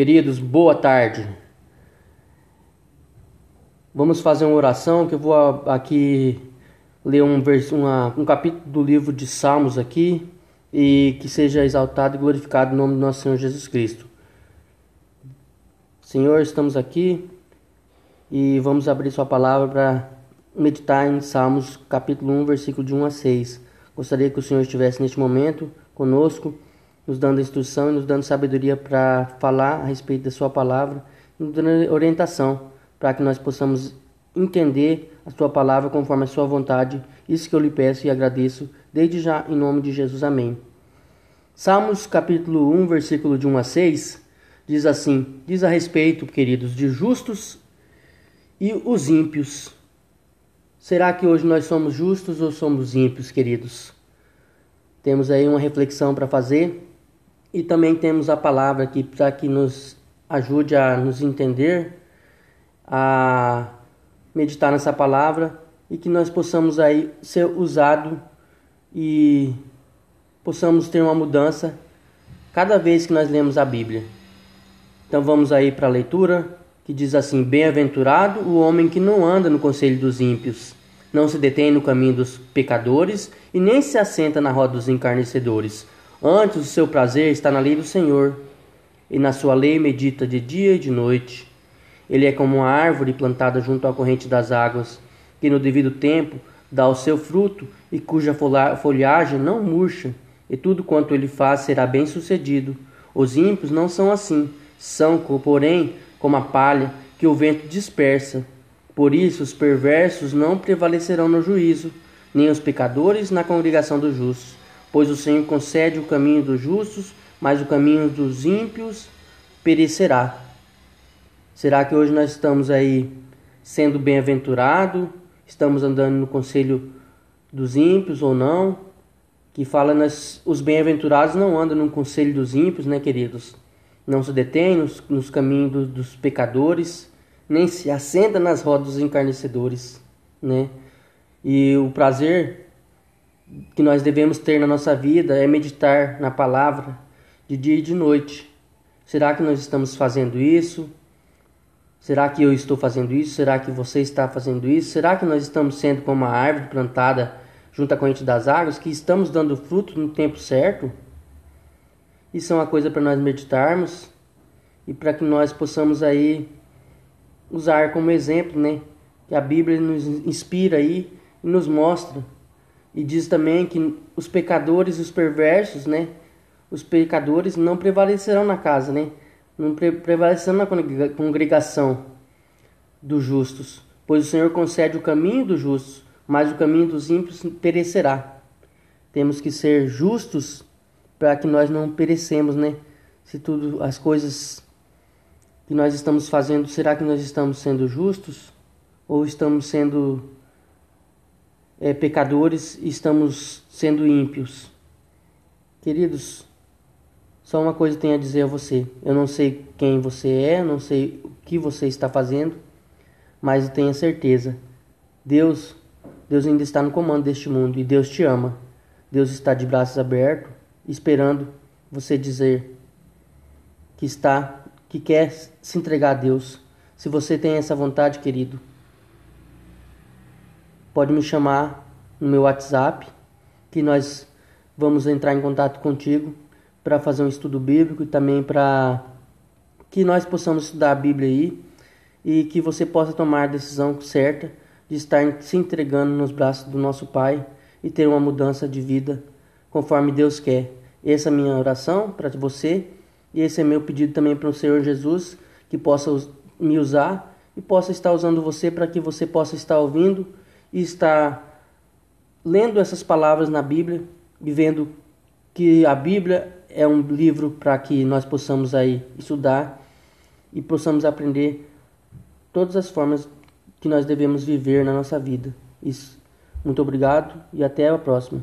Queridos, boa tarde. Vamos fazer uma oração que eu vou aqui ler um, vers uma, um capítulo do livro de Salmos aqui e que seja exaltado e glorificado o nome do nosso Senhor Jesus Cristo. Senhor, estamos aqui e vamos abrir Sua palavra para meditar em Salmos capítulo 1, versículo de 1 a 6. Gostaria que o Senhor estivesse neste momento conosco nos dando instrução e nos dando sabedoria para falar a respeito da Sua palavra, nos dando orientação para que nós possamos entender a Sua palavra conforme a Sua vontade. Isso que eu lhe peço e agradeço desde já em nome de Jesus. Amém. Salmos capítulo 1, versículo de 1 a 6 diz assim: Diz a respeito, queridos, de justos e os ímpios. Será que hoje nós somos justos ou somos ímpios, queridos? Temos aí uma reflexão para fazer e também temos a palavra aqui para que nos ajude a nos entender, a meditar nessa palavra e que nós possamos aí ser usado e possamos ter uma mudança cada vez que nós lemos a Bíblia. Então vamos aí para a leitura que diz assim: Bem-aventurado o homem que não anda no conselho dos ímpios, não se detém no caminho dos pecadores e nem se assenta na roda dos encarnecedores Antes o seu prazer está na lei do Senhor, e na sua lei medita de dia e de noite. Ele é como uma árvore plantada junto à corrente das águas, que no devido tempo dá o seu fruto e cuja folhagem não murcha, e tudo quanto ele faz será bem sucedido. Os ímpios não são assim, são, porém, como a palha que o vento dispersa. Por isso os perversos não prevalecerão no juízo, nem os pecadores na congregação dos justos pois o Senhor concede o caminho dos justos, mas o caminho dos ímpios perecerá. Será que hoje nós estamos aí sendo bem-aventurado? Estamos andando no conselho dos ímpios ou não? Que fala nas, os bem-aventurados não andam no conselho dos ímpios, né, queridos? Não se detém nos, nos caminhos do, dos pecadores, nem se assenta nas rodas dos encarnecedores, né? E o prazer que nós devemos ter na nossa vida é meditar na palavra de dia e de noite. Será que nós estamos fazendo isso? Será que eu estou fazendo isso? Será que você está fazendo isso? Será que nós estamos sendo como uma árvore plantada junto à corrente das águas, que estamos dando fruto no tempo certo? Isso é uma coisa para nós meditarmos e para que nós possamos aí usar como exemplo, né? Que a Bíblia nos inspira aí e nos mostra e diz também que os pecadores e os perversos, né? Os pecadores não prevalecerão na casa, né? Não pre prevalecerão na congregação dos justos, pois o Senhor concede o caminho dos justos, mas o caminho dos ímpios perecerá. Temos que ser justos para que nós não perecemos, né? Se tudo as coisas que nós estamos fazendo, será que nós estamos sendo justos ou estamos sendo é, pecadores e estamos sendo ímpios. Queridos, só uma coisa tenho a dizer a você. Eu não sei quem você é, não sei o que você está fazendo, mas tenha certeza. Deus, Deus ainda está no comando deste mundo e Deus te ama. Deus está de braços abertos, esperando você dizer que está, que quer se entregar a Deus. Se você tem essa vontade, querido, pode me chamar no meu WhatsApp, que nós vamos entrar em contato contigo para fazer um estudo bíblico e também para que nós possamos estudar a Bíblia aí e que você possa tomar a decisão certa de estar se entregando nos braços do nosso Pai e ter uma mudança de vida conforme Deus quer. Essa é a minha oração para você e esse é meu pedido também para o Senhor Jesus que possa me usar e possa estar usando você para que você possa estar ouvindo e estar lendo essas palavras na Bíblia e vendo que a Bíblia é um livro para que nós possamos aí estudar e possamos aprender todas as formas que nós devemos viver na nossa vida. Isso. Muito obrigado e até a próxima.